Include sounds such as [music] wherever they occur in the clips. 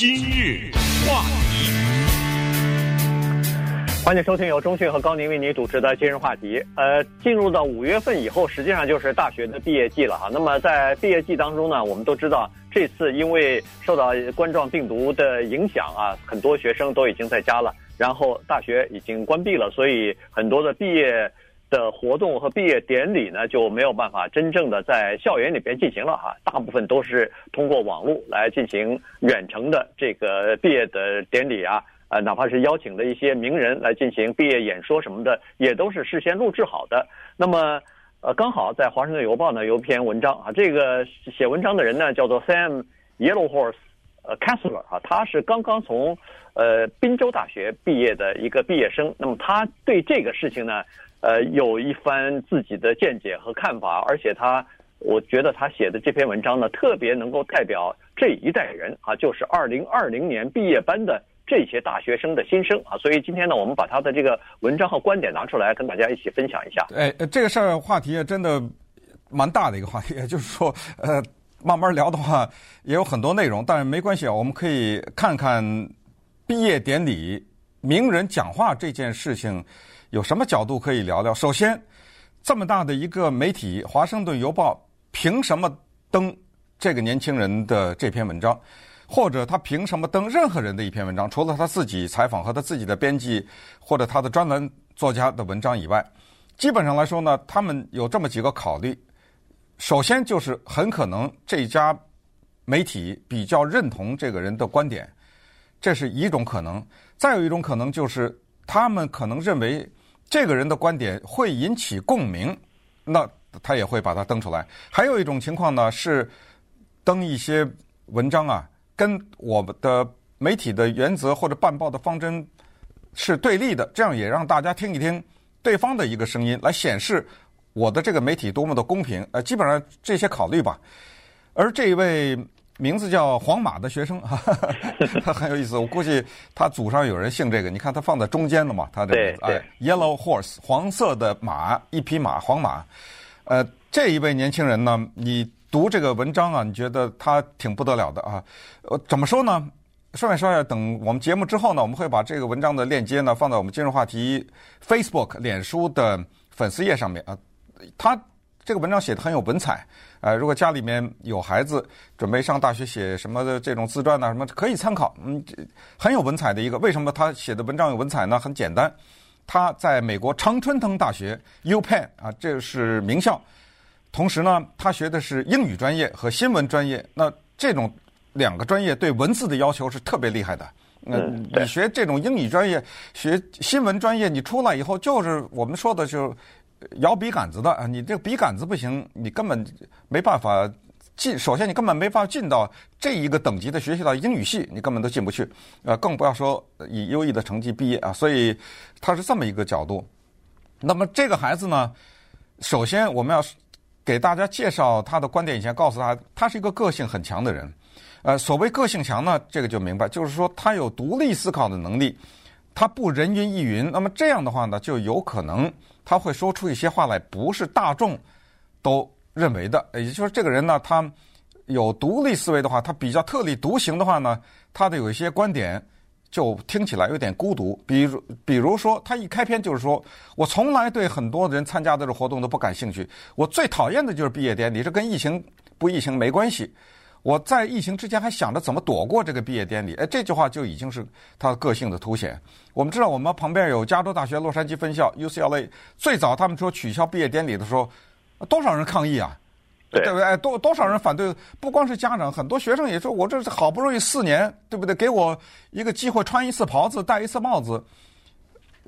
今日话题，欢迎收听由中讯和高宁为您主持的今日话题。呃，进入到五月份以后，实际上就是大学的毕业季了哈。那么在毕业季当中呢，我们都知道这次因为受到冠状病毒的影响啊，很多学生都已经在家了，然后大学已经关闭了，所以很多的毕业。的活动和毕业典礼呢，就没有办法真正的在校园里边进行了哈，大部分都是通过网络来进行远程的这个毕业的典礼啊，呃，哪怕是邀请的一些名人来进行毕业演说什么的，也都是事先录制好的。那么，呃，刚好在《华盛顿邮报》呢有一篇文章啊，这个写文章的人呢叫做 Sam Yellowhorse，呃，Kessler 啊，他是刚刚从呃宾州大学毕业的一个毕业生。那么他对这个事情呢，呃，有一番自己的见解和看法，而且他，我觉得他写的这篇文章呢，特别能够代表这一代人啊，就是二零二零年毕业班的这些大学生的心声啊。所以今天呢，我们把他的这个文章和观点拿出来，跟大家一起分享一下。哎，这个事儿话题真的蛮大的一个话题，也 [laughs] 就是说，呃，慢慢聊的话也有很多内容，但是没关系啊，[laughs] 我们可以看看毕业典礼名人讲话这件事情。有什么角度可以聊聊？首先，这么大的一个媒体《华盛顿邮报》凭什么登这个年轻人的这篇文章？或者他凭什么登任何人的一篇文章？除了他自己采访和他自己的编辑或者他的专栏作家的文章以外，基本上来说呢，他们有这么几个考虑。首先就是很可能这家媒体比较认同这个人的观点，这是一种可能。再有一种可能就是他们可能认为。这个人的观点会引起共鸣，那他也会把它登出来。还有一种情况呢，是登一些文章啊，跟我们的媒体的原则或者办报的方针是对立的，这样也让大家听一听对方的一个声音，来显示我的这个媒体多么的公平。呃，基本上这些考虑吧。而这一位。名字叫黄马的学生，哈哈，他很有意思。我估计他祖上有人姓这个。你看他放在中间了嘛？他的名字哎，Yellow Horse，黄色的马，一匹马，黄马。呃，这一位年轻人呢，你读这个文章啊，你觉得他挺不得了的啊？呃，怎么说呢？顺便说一下，等我们节目之后呢，我们会把这个文章的链接呢放在我们今日话题 Facebook 脸书的粉丝页上面啊。他这个文章写得很有文采。呃，如果家里面有孩子准备上大学写什么的这种自传呐、啊，什么可以参考。嗯，很有文采的一个。为什么他写的文章有文采呢？很简单，他在美国常春藤大学 UPenn 啊，这是名校。同时呢，他学的是英语专业和新闻专业。那这种两个专业对文字的要求是特别厉害的。那你学这种英语专业、学新闻专业，你出来以后就是我们说的就。摇笔杆子的啊，你这个笔杆子不行，你根本没办法进。首先，你根本没法进到这一个等级的学校的英语系，你根本都进不去。呃，更不要说以优异的成绩毕业啊。所以，他是这么一个角度。那么，这个孩子呢，首先我们要给大家介绍他的观点以前，告诉他，他是一个个性很强的人。呃，所谓个性强呢，这个就明白，就是说他有独立思考的能力，他不人云亦云。那么这样的话呢，就有可能。他会说出一些话来，不是大众都认为的。也就是说，这个人呢，他有独立思维的话，他比较特立独行的话呢，他的有一些观点就听起来有点孤独。比如，比如说，他一开篇就是说：“我从来对很多人参加的这活动都不感兴趣，我最讨厌的就是毕业典礼，这跟疫情不疫情没关系。”我在疫情之前还想着怎么躲过这个毕业典礼，哎，这句话就已经是他个性的凸显。我们知道，我们旁边有加州大学洛杉矶分校 UCLA，最早他们说取消毕业典礼的时候，多少人抗议啊？对，不对？哎，多多少人反对？不光是家长，很多学生也说，我这是好不容易四年，对不对？给我一个机会穿一次袍子，戴一次帽子，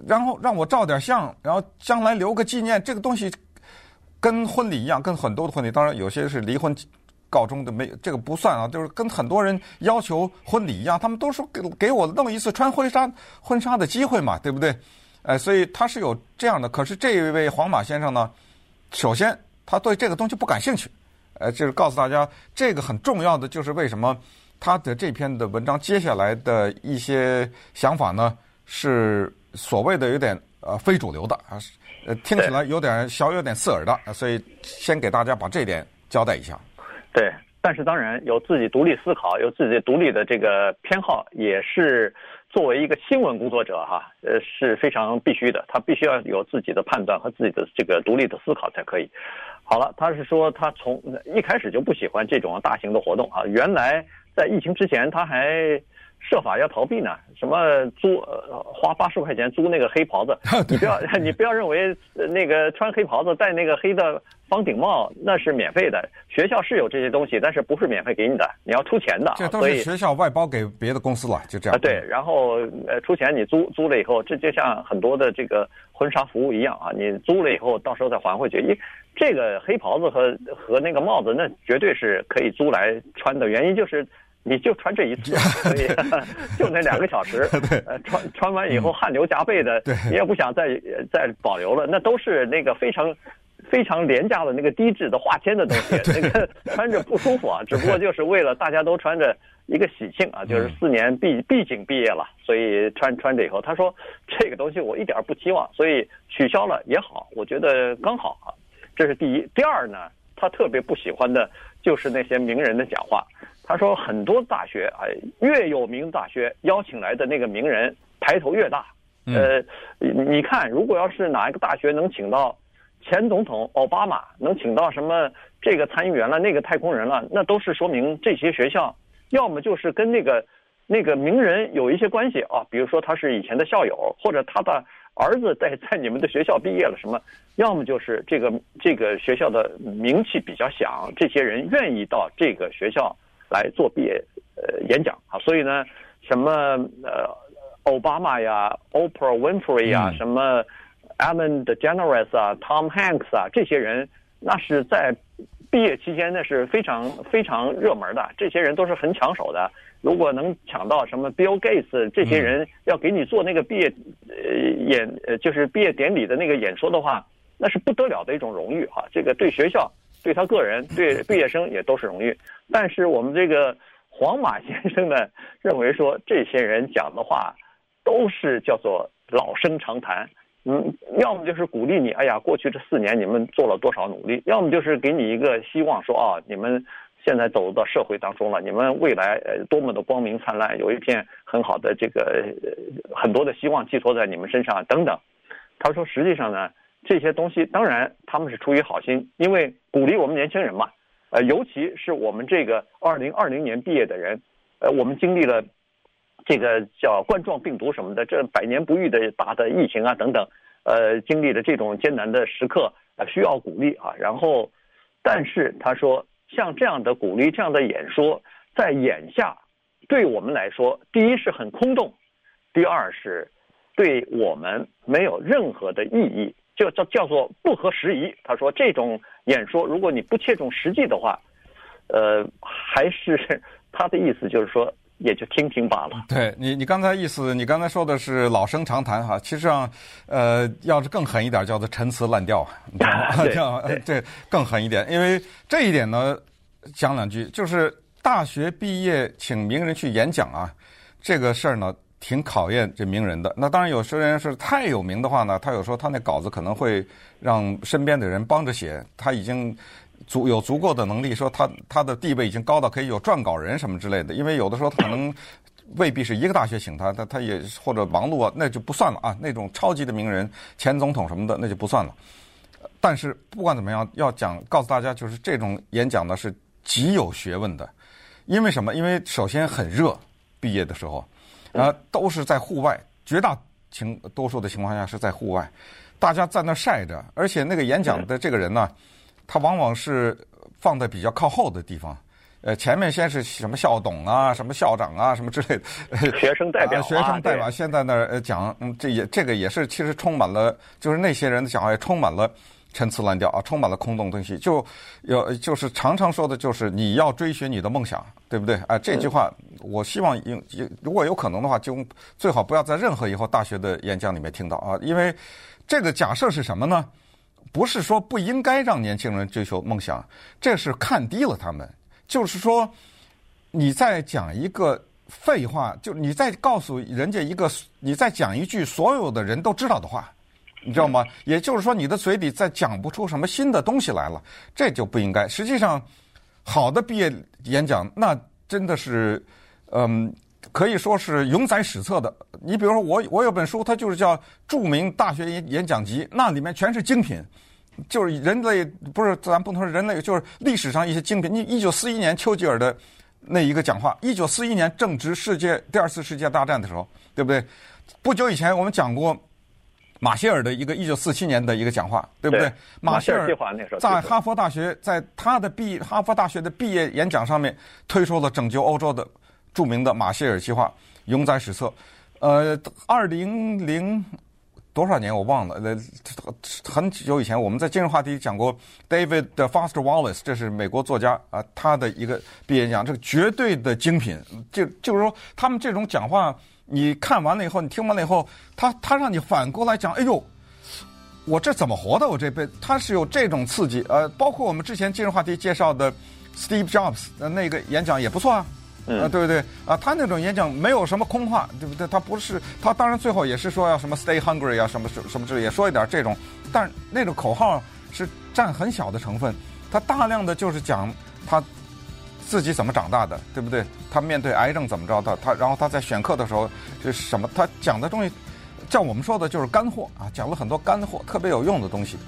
然后让我照点相，然后将来留个纪念。这个东西跟婚礼一样，跟很多的婚礼，当然有些是离婚。告终的没这个不算啊，就是跟很多人要求婚礼一样，他们都说给给我弄一次穿婚纱婚纱的机会嘛，对不对？哎，所以他是有这样的。可是这一位皇马先生呢，首先他对这个东西不感兴趣，呃，就是告诉大家这个很重要的，就是为什么他的这篇的文章接下来的一些想法呢，是所谓的有点呃非主流的啊，呃，听起来有点小有点刺耳的，所以先给大家把这点交代一下。对，但是当然有自己独立思考，有自己独立的这个偏好，也是作为一个新闻工作者哈，呃是非常必须的。他必须要有自己的判断和自己的这个独立的思考才可以。好了，他是说他从一开始就不喜欢这种大型的活动啊。原来在疫情之前他还设法要逃避呢，什么租呃花八十块钱租那个黑袍子，你不要 [laughs] 你不要认为那个穿黑袍子戴那个黑的方顶帽那是免费的，学校是有这些东西，但是不是免费给你的，你要出钱的。这都是学校外包给别的公司了，就这样。啊，对，然后呃出钱你租租了以后，这就像很多的这个婚纱服务一样啊，你租了以后到时候再还回去。因这个黑袍子和和那个帽子那绝对是可以租来穿的，原因就是。你就穿这一次，[laughs] 所以 [laughs] 就那两个小时，[laughs] 呃，穿穿完以后汗流浃背的，你也不想再再保留了。那都是那个非常非常廉价的那个低质的化纤的东西，那个穿着不舒服啊。只不过就是为了大家都穿着一个喜庆啊，就是四年毕毕竟毕业了，所以穿穿着以后，他说这个东西我一点不期望，所以取消了也好，我觉得刚好啊。这是第一，第二呢，他特别不喜欢的就是那些名人的讲话。他说很多大学啊，越有名大学邀请来的那个名人抬头越大。呃，你看，如果要是哪一个大学能请到前总统奥巴马，能请到什么这个参议员了，那个太空人了，那都是说明这些学校要么就是跟那个那个名人有一些关系啊，比如说他是以前的校友，或者他的儿子在在你们的学校毕业了什么，要么就是这个这个学校的名气比较响，这些人愿意到这个学校。来做毕业呃演讲啊，所以呢，什么呃奥巴马呀、Oprah Winfrey 呀、什么 Ellen DeGeneres 啊、Tom Hanks 啊，这些人那是在毕业期间那是非常非常热门的，这些人都是很抢手的。如果能抢到什么 Bill Gates 这些人要给你做那个毕业呃演呃就是毕业典礼的那个演说的话，那是不得了的一种荣誉哈，这个对学校。对他个人，对 [laughs] 毕业生也都是荣誉。但是我们这个黄马先生呢，认为说这些人讲的话都是叫做老生常谈。嗯，要么就是鼓励你，哎呀，过去这四年你们做了多少努力；要么就是给你一个希望，说啊，你们现在走到社会当中了，你们未来呃多么的光明灿烂，有一片很好的这个很多的希望寄托在你们身上等等。他说，实际上呢。这些东西当然他们是出于好心，因为鼓励我们年轻人嘛，呃，尤其是我们这个二零二零年毕业的人，呃，我们经历了这个叫冠状病毒什么的，这百年不遇的大的疫情啊等等，呃，经历了这种艰难的时刻，呃，需要鼓励啊。然后，但是他说，像这样的鼓励，这样的演说，在眼下对我们来说，第一是很空洞，第二是对我们没有任何的意义。就叫叫做不合时宜。他说这种演说，如果你不切中实际的话，呃，还是他的意思就是说，也就听听罢了。对你，你刚才意思，你刚才说的是老生常谈哈。其实上，呃，要是更狠一点，叫做陈词滥调，你知道吗？[laughs] 这这 [laughs] [laughs] 更狠一点。因为这一点呢，讲两句，就是大学毕业请名人去演讲啊，这个事儿呢。挺考验这名人的。那当然，有些人是太有名的话呢，他有时候他那稿子可能会让身边的人帮着写。他已经足有足够的能力，说他他的地位已经高到可以有撰稿人什么之类的。因为有的时候他可能 [coughs] 未必是一个大学请他，他他也或者忙碌啊，那就不算了啊。那种超级的名人，前总统什么的，那就不算了。但是不管怎么样，要讲告诉大家，就是这种演讲呢是极有学问的。因为什么？因为首先很热，毕业的时候。啊，都是在户外，绝大情多数的情况下是在户外，大家在那晒着，而且那个演讲的这个人呢，他往往是放在比较靠后的地方，呃，前面先是什么校董啊、什么校长啊、什么之类的，学生代表、啊，学生代表先在那儿讲，嗯，这也这个也是其实充满了，就是那些人的讲话也充满了。陈词滥调啊，充满了空洞东西，就有就是常常说的就是你要追寻你的梦想，对不对？啊，这句话我希望有如果有可能的话，就最好不要在任何以后大学的演讲里面听到啊，因为这个假设是什么呢？不是说不应该让年轻人追求梦想，这是看低了他们。就是说你在讲一个废话，就你在告诉人家一个，你在讲一句所有的人都知道的话。你知道吗？也就是说，你的嘴里再讲不出什么新的东西来了，这就不应该。实际上，好的毕业演讲，那真的是，嗯，可以说是永载史册的。你比如说我，我有本书，它就是叫《著名大学演演讲集》，那里面全是精品，就是人类不是咱不能说人类，就是历史上一些精品。你一九四一年丘吉尔的那一个讲话，一九四一年正值世界第二次世界大战的时候，对不对？不久以前我们讲过。马歇尔的一个一九四七年的一个讲话，对不对？对马歇尔在哈佛大学，在他的毕哈佛大学的毕业演讲上面推出了拯救欧洲的著名的马歇尔计划，永载史册。呃，二零零多少年我忘了，呃，很久以前我们在今日话题讲过 David Foster Wallace，这是美国作家啊，他的一个毕业演讲，这个绝对的精品。就就是说，他们这种讲话。你看完了以后，你听完了以后，他他让你反过来讲，哎呦，我这怎么活的？我这辈子他是有这种刺激，呃，包括我们之前今日话题介绍的 Steve Jobs 的那个演讲也不错啊，呃，对不对？啊，他那种演讲没有什么空话，对不对？他不是他当然最后也是说要什么 Stay hungry 啊，什么什么之类，也说一点这种，但那种口号是占很小的成分，他大量的就是讲他。自己怎么长大的，对不对？他面对癌症怎么着的？他然后他在选课的时候是什么？他讲的东西，叫我们说的就是干货啊，讲了很多干货，特别有用的东西。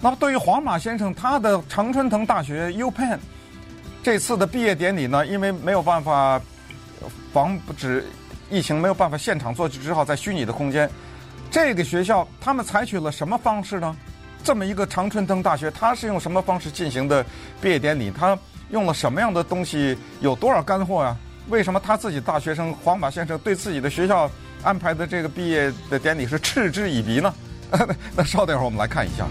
那么对于黄马先生，他的常春藤大学 UPenn 这次的毕业典礼呢，因为没有办法防止疫情，没有办法现场做，就只好在虚拟的空间。这个学校他们采取了什么方式呢？这么一个常春藤大学，他是用什么方式进行的毕业典礼？他用了什么样的东西？有多少干货呀？为什么他自己大学生黄马先生对自己的学校安排的这个毕业的典礼是嗤之以鼻呢？[laughs] 那稍等一会儿，我们来看一下。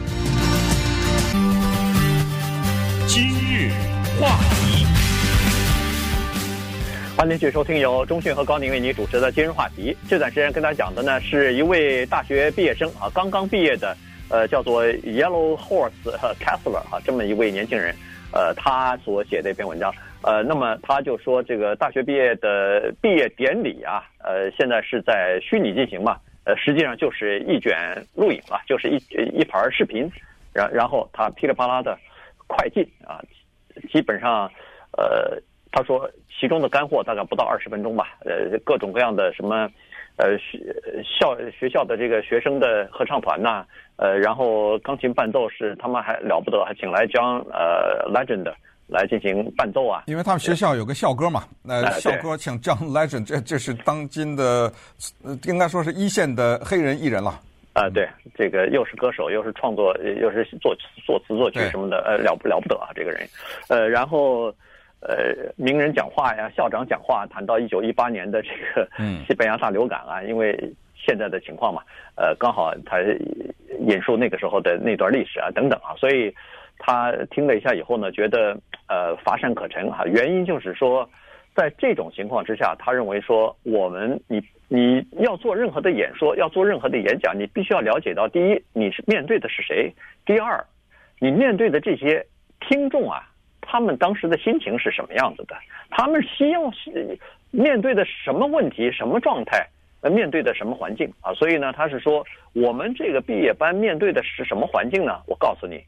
今日话题，欢迎继续收听由中讯和高宁为您主持的今日话题。这段时间跟大家讲的呢，是一位大学毕业生啊，刚刚毕业的，呃，叫做 Yellow Horse Kessler 啊，这么一位年轻人。呃，他所写的一篇文章，呃，那么他就说这个大学毕业的毕业典礼啊，呃，现在是在虚拟进行嘛，呃，实际上就是一卷录影啊，就是一一盘视频，然然后他噼里啪啦的快进啊，基本上，呃，他说其中的干货大概不到二十分钟吧，呃，各种各样的什么。呃，学校学校的这个学生的合唱团呐，呃，然后钢琴伴奏是他们还了不得，还请来 John 呃 Legend 来进行伴奏啊。因为他们学校有个校歌嘛，那校歌请 John [laughs] Legend，这这是当今的，应该说是一线的黑人艺人了。啊，对，这个又是歌手，又是创作，又是作作词作曲什么的，呃，了不了不得啊，这个人，呃，然后。呃，名人讲话呀，校长讲话，谈到一九一八年的这个 [laughs] 西班牙大流感啊，嗯、因为现在的情况嘛，呃，刚好他引述那个时候的那段历史啊，等等啊，所以他听了一下以后呢，觉得呃乏善可陈哈、啊。原因就是说，在这种情况之下，他认为说，我们你你要做任何的演说，要做任何的演讲，你必须要了解到，第一，你是面对的是谁；第二，你面对的这些听众啊。他们当时的心情是什么样子的？他们希望是面对的什么问题、什么状态？呃，面对的什么环境啊？所以呢，他是说，我们这个毕业班面对的是什么环境呢？我告诉你，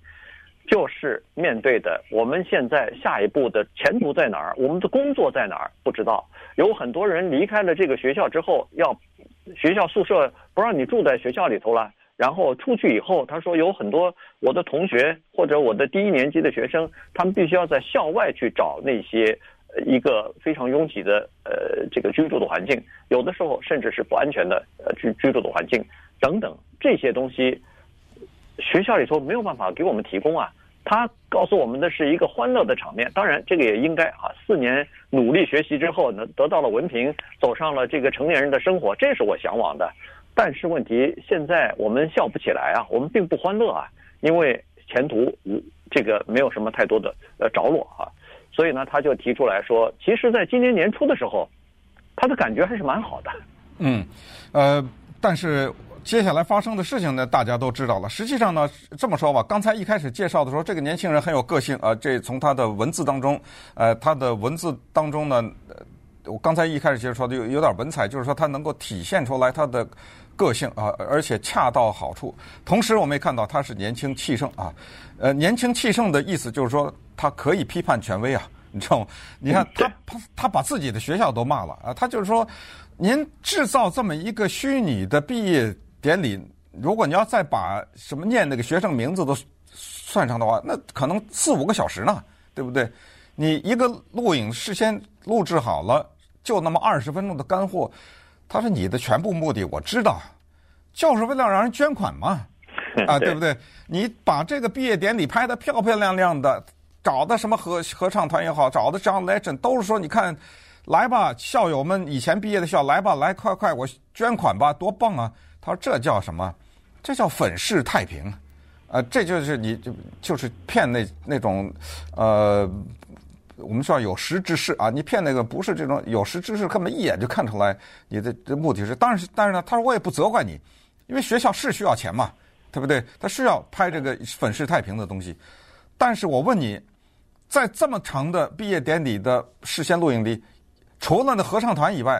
就是面对的我们现在下一步的前途在哪儿？我们的工作在哪儿？不知道。有很多人离开了这个学校之后，要学校宿舍不让你住在学校里头了。然后出去以后，他说有很多我的同学或者我的第一年级的学生，他们必须要在校外去找那些一个非常拥挤的呃这个居住的环境，有的时候甚至是不安全的呃居居住的环境等等这些东西，学校里头没有办法给我们提供啊。他告诉我们的是一个欢乐的场面，当然这个也应该啊，四年努力学习之后呢，得到了文凭，走上了这个成年人的生活，这是我向往的。但是问题现在我们笑不起来啊，我们并不欢乐啊，因为前途无这个没有什么太多的呃着落啊，所以呢，他就提出来说，其实在今年年初的时候，他的感觉还是蛮好的。嗯，呃，但是接下来发生的事情呢，大家都知道了。实际上呢，这么说吧，刚才一开始介绍的时候，这个年轻人很有个性啊，这从他的文字当中，呃，他的文字当中呢，我刚才一开始其实说的有有点文采，就是说他能够体现出来他的。个性啊，而且恰到好处。同时，我们也看到他是年轻气盛啊。呃，年轻气盛的意思就是说，他可以批判权威啊，[laughs] 你知道吗？你看他他他把自己的学校都骂了啊，他就是说，您制造这么一个虚拟的毕业典礼，如果你要再把什么念那个学生名字都算上的话，那可能四五个小时呢，对不对？你一个录影事先录制好了，就那么二十分钟的干货，他说你的全部目的我知道，就是为了让人捐款嘛。[laughs] 啊，对不对？你把这个毕业典礼拍得漂漂亮亮的，找的什么合合唱团也好，找的 John Legend 都是说，你看，来吧，校友们，以前毕业的校，来吧，来，快快，我捐款吧，多棒啊！他说这叫什么？这叫粉饰太平，啊、呃，这就是你就就是骗那那种，呃，我们说有识之士啊，你骗那个不是这种有识之士，根本一眼就看出来你的这目的是。当然是，但是呢，他说我也不责怪你，因为学校是需要钱嘛。对不对？他是要拍这个粉饰太平的东西，但是我问你，在这么长的毕业典礼的事先录影里，除了那合唱团以外，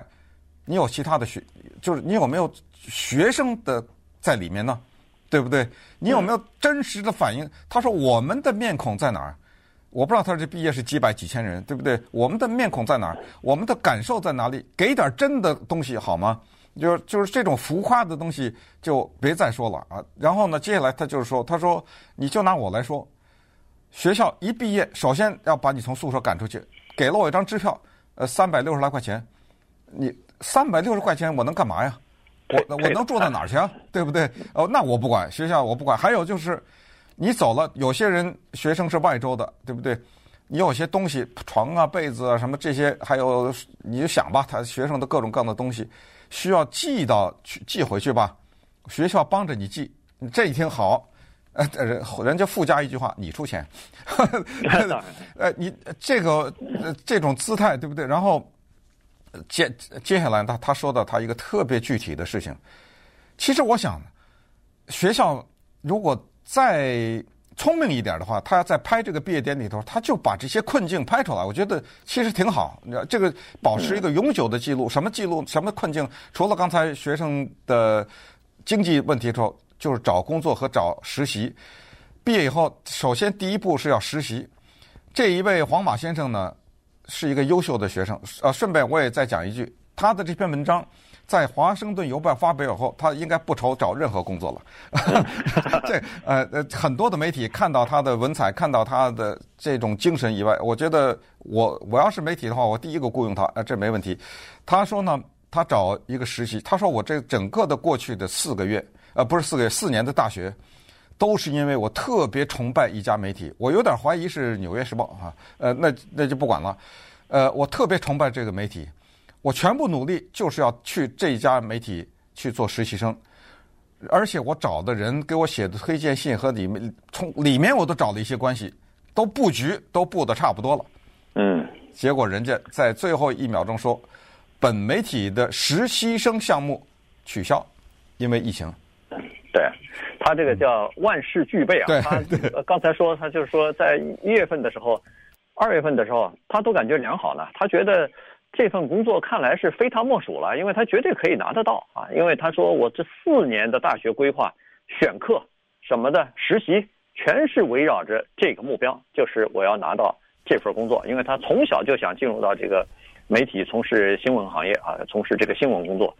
你有其他的学，就是你有没有学生的在里面呢？对不对？你有没有真实的反应？他说我们的面孔在哪儿？我不知道他这毕业是几百几千人，对不对？我们的面孔在哪儿？我们的感受在哪里？给点真的东西好吗？就是就是这种浮夸的东西就别再说了啊！然后呢，接下来他就是说，他说你就拿我来说，学校一毕业，首先要把你从宿舍赶出去，给了我一张支票，呃，三百六十来块钱，你三百六十块钱我能干嘛呀？我我能住到哪儿去啊？对不对？哦，那我不管，学校我不管。还有就是，你走了，有些人学生是外州的，对不对？你有些东西，床啊、被子啊什么这些，还有你就想吧，他学生的各种各样的东西。需要寄到去寄回去吧，学校帮着你寄，你这一听好，呃，人人家附加一句话，你出钱，[laughs] 呃，你这个这种姿态对不对？然后接接下来他他说到他一个特别具体的事情，其实我想，学校如果再。聪明一点的话，他要在拍这个毕业典礼的时候，他就把这些困境拍出来。我觉得其实挺好。你知道，这个保持一个永久的记录，什么记录？什么困境？除了刚才学生的经济问题之后，就是找工作和找实习。毕业以后，首先第一步是要实习。这一位黄马先生呢，是一个优秀的学生。呃，顺便我也再讲一句，他的这篇文章。在《华盛顿邮报》发表以后，他应该不愁找任何工作了。[laughs] 这呃呃，很多的媒体看到他的文采，看到他的这种精神以外，我觉得我我要是媒体的话，我第一个雇佣他，呃，这没问题。他说呢，他找一个实习。他说我这整个的过去的四个月，呃，不是四个月，四年的大学，都是因为我特别崇拜一家媒体。我有点怀疑是《纽约时报》啊，呃，那那就不管了。呃，我特别崇拜这个媒体。我全部努力就是要去这家媒体去做实习生，而且我找的人给我写的推荐信和里面从里面我都找了一些关系，都布局都布的差不多了。嗯，结果人家在最后一秒钟说，本媒体的实习生项目取消，因为疫情。对，他这个叫万事俱备啊。对，他刚才说他就是说在一月份的时候，二月份的时候他都感觉良好了，他觉得。这份工作看来是非他莫属了，因为他绝对可以拿得到啊！因为他说我这四年的大学规划、选课什么的实习，全是围绕着这个目标，就是我要拿到这份工作。因为他从小就想进入到这个媒体，从事新闻行业啊，从事这个新闻工作，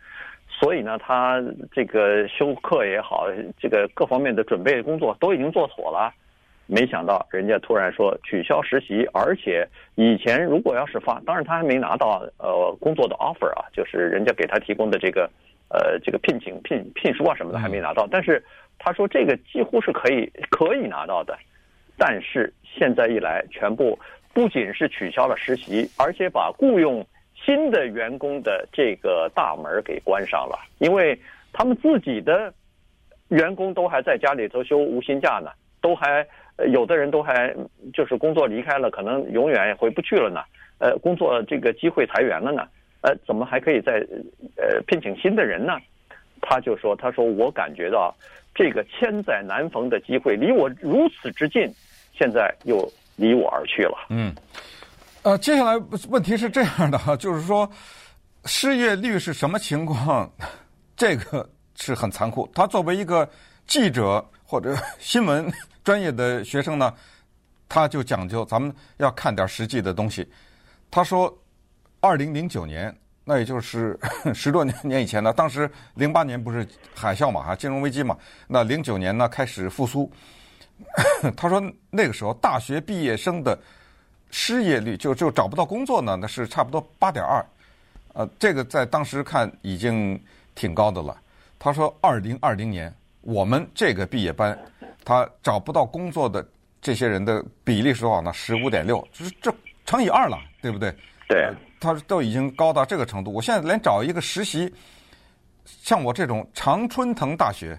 所以呢，他这个修课也好，这个各方面的准备工作都已经做妥了。没想到人家突然说取消实习，而且以前如果要是发，当然他还没拿到呃工作的 offer 啊，就是人家给他提供的这个呃这个聘请聘聘书啊什么的还没拿到，但是他说这个几乎是可以可以拿到的，但是现在一来，全部不仅是取消了实习，而且把雇佣新的员工的这个大门给关上了，因为他们自己的员工都还在家里头休无薪假呢，都还。有的人都还就是工作离开了，可能永远也回不去了呢。呃，工作这个机会裁员了呢。呃，怎么还可以再呃聘请新的人呢？他就说：“他说我感觉到这个千载难逢的机会离我如此之近，现在又离我而去了。”嗯，呃，接下来问题是这样的哈，就是说失业率是什么情况？[laughs] 这个是很残酷。他作为一个记者或者 [laughs] 新闻。[laughs] 专业的学生呢，他就讲究咱们要看点实际的东西。他说，二零零九年，那也就是 [laughs] 十多年年以前呢，当时零八年不是海啸嘛，哈，金融危机嘛，那零九年呢开始复苏。[coughs] 他说那个时候大学毕业生的失业率就就找不到工作呢，那是差不多八点二，呃，这个在当时看已经挺高的了。他说二零二零年我们这个毕业班，他找不到工作的这些人的比例是多少呢？十五点六，就是这乘以二了，对不对？对。他都已经高到这个程度，我现在连找一个实习，像我这种常春藤大学，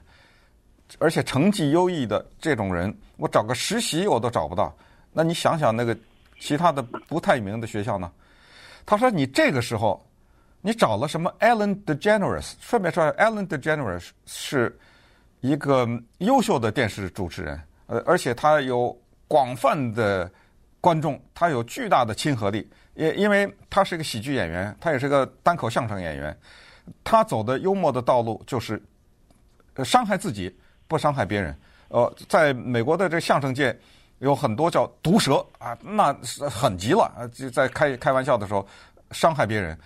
而且成绩优异的这种人，我找个实习我都找不到。那你想想那个其他的不太有名的学校呢？他说你这个时候，你找了什么？Ellen DeGeneres，顺便说，Ellen DeGeneres 是一个优秀的电视主持人，呃，而且他有广泛的观众，他有巨大的亲和力。也因为他是一个喜剧演员，他也是个单口相声演员，他走的幽默的道路就是伤害自己，不伤害别人。呃，在美国的这相声界有很多叫毒舌啊，那是很急了呃，就在开开玩笑的时候伤害别人，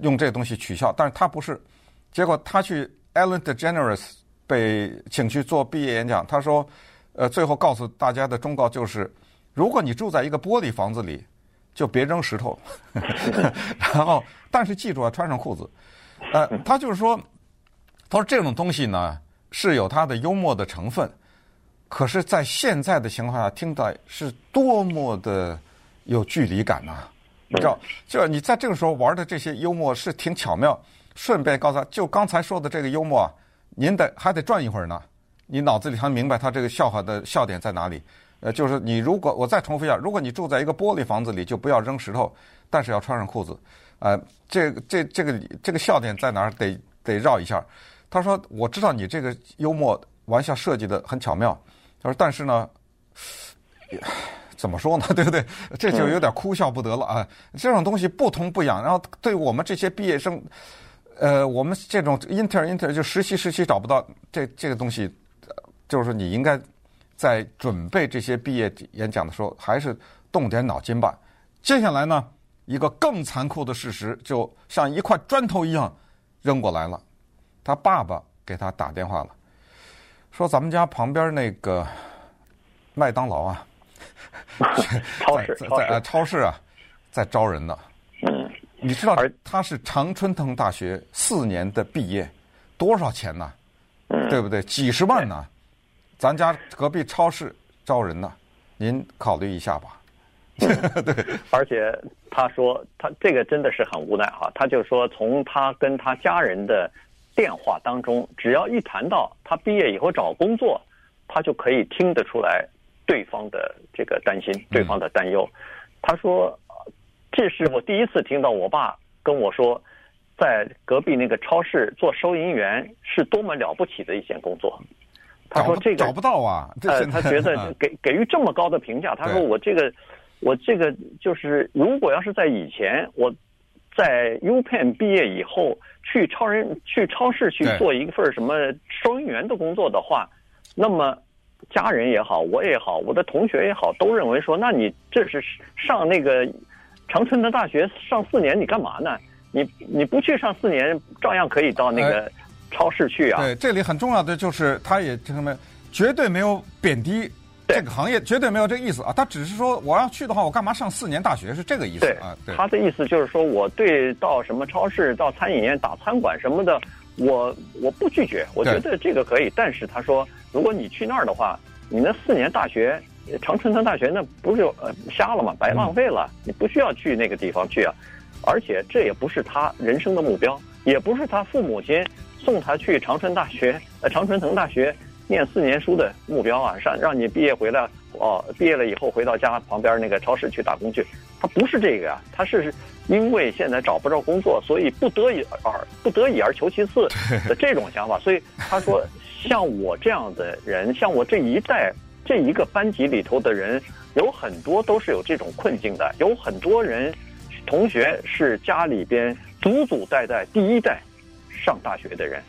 用这东西取笑。但是他不是，结果他去 Ellen DeGeneres 被请去做毕业演讲，他说，呃，最后告诉大家的忠告就是，如果你住在一个玻璃房子里。就别扔石头，[laughs] 然后但是记住啊穿上裤子。呃，他就是说，他说这种东西呢是有它的幽默的成分，可是，在现在的情况下听到是多么的有距离感呐、啊！你知道，就你在这个时候玩的这些幽默是挺巧妙。顺便告诉他，就刚才说的这个幽默啊，您得还得转一会儿呢，你脑子里还明白他这个笑话的笑点在哪里。呃，就是你如果我再重复一下，如果你住在一个玻璃房子里，就不要扔石头，但是要穿上裤子。呃，这这这个这个笑点在哪儿？得得绕一下。他说：“我知道你这个幽默玩笑设计的很巧妙。”他说：“但是呢，怎么说呢？[laughs] 对不对？这就有点哭笑不得了啊！这种东西不痛不痒，然后对我们这些毕业生，呃，我们这种 inter inter 就实习实习找不到这这个东西，就是你应该。”在准备这些毕业演讲的时候，还是动点脑筋吧。接下来呢，一个更残酷的事实就像一块砖头一样扔过来了。他爸爸给他打电话了，说咱们家旁边那个麦当劳啊，[laughs] [laughs] 超市在在超市啊，在招人呢。嗯，你知道他是常春藤大学四年的毕业，多少钱呢？嗯，对不对？几十万呢？咱家隔壁超市招人呢，您考虑一下吧。[laughs] 对，而且他说他这个真的是很无奈啊，他就说从他跟他家人的电话当中，只要一谈到他毕业以后找工作，他就可以听得出来对方的这个担心，对方的担忧。他说，这是我第一次听到我爸跟我说，在隔壁那个超市做收银员是多么了不起的一件工作。他说：“这个找不到啊。”呃，他觉得 [laughs] 给给予这么高的评价。他说：“我这个，我这个就是，如果要是在以前，我在 UPenn 毕业以后去超人去超市去做一份什么收银员的工作的话，那么家人也好，我也好，我的同学也好，都认为说，那你这是上那个常春的大学上四年，你干嘛呢？你你不去上四年，照样可以到那个。”超市去啊！对，这里很重要的就是，他也这什么，绝对没有贬低这个行业，绝对没有这个意思啊。他只是说，我要去的话，我干嘛上四年大学？是这个意思啊。对，他的意思就是说，我对到什么超市、到餐饮业打餐馆什么的，我我不拒绝，我觉得这个可以。但是他说，如果你去那儿的话，你那四年大学，常春藤大学那不是呃瞎了吗？白浪费了，你不需要去那个地方去啊。而且这也不是他人生的目标，也不是他父母亲。送他去长春大学，呃，常春藤大学念四年书的目标啊，让让你毕业回来，哦，毕业了以后回到家旁边那个超市去打工去，他不是这个呀，他是因为现在找不着工作，所以不得已而不得已而求其次的这种想法，所以他说，[laughs] 像我这样的人，像我这一代这一个班级里头的人，有很多都是有这种困境的，有很多人同学是家里边祖祖代代第一代。上大学的人，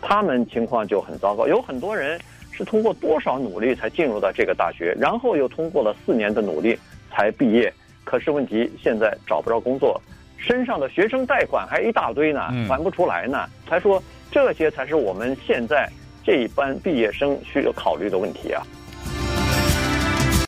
他们情况就很糟糕。有很多人是通过多少努力才进入到这个大学，然后又通过了四年的努力才毕业。可是问题现在找不着工作，身上的学生贷款还一大堆呢，还不出来呢。他说这些才是我们现在这一班毕业生需要考虑的问题啊。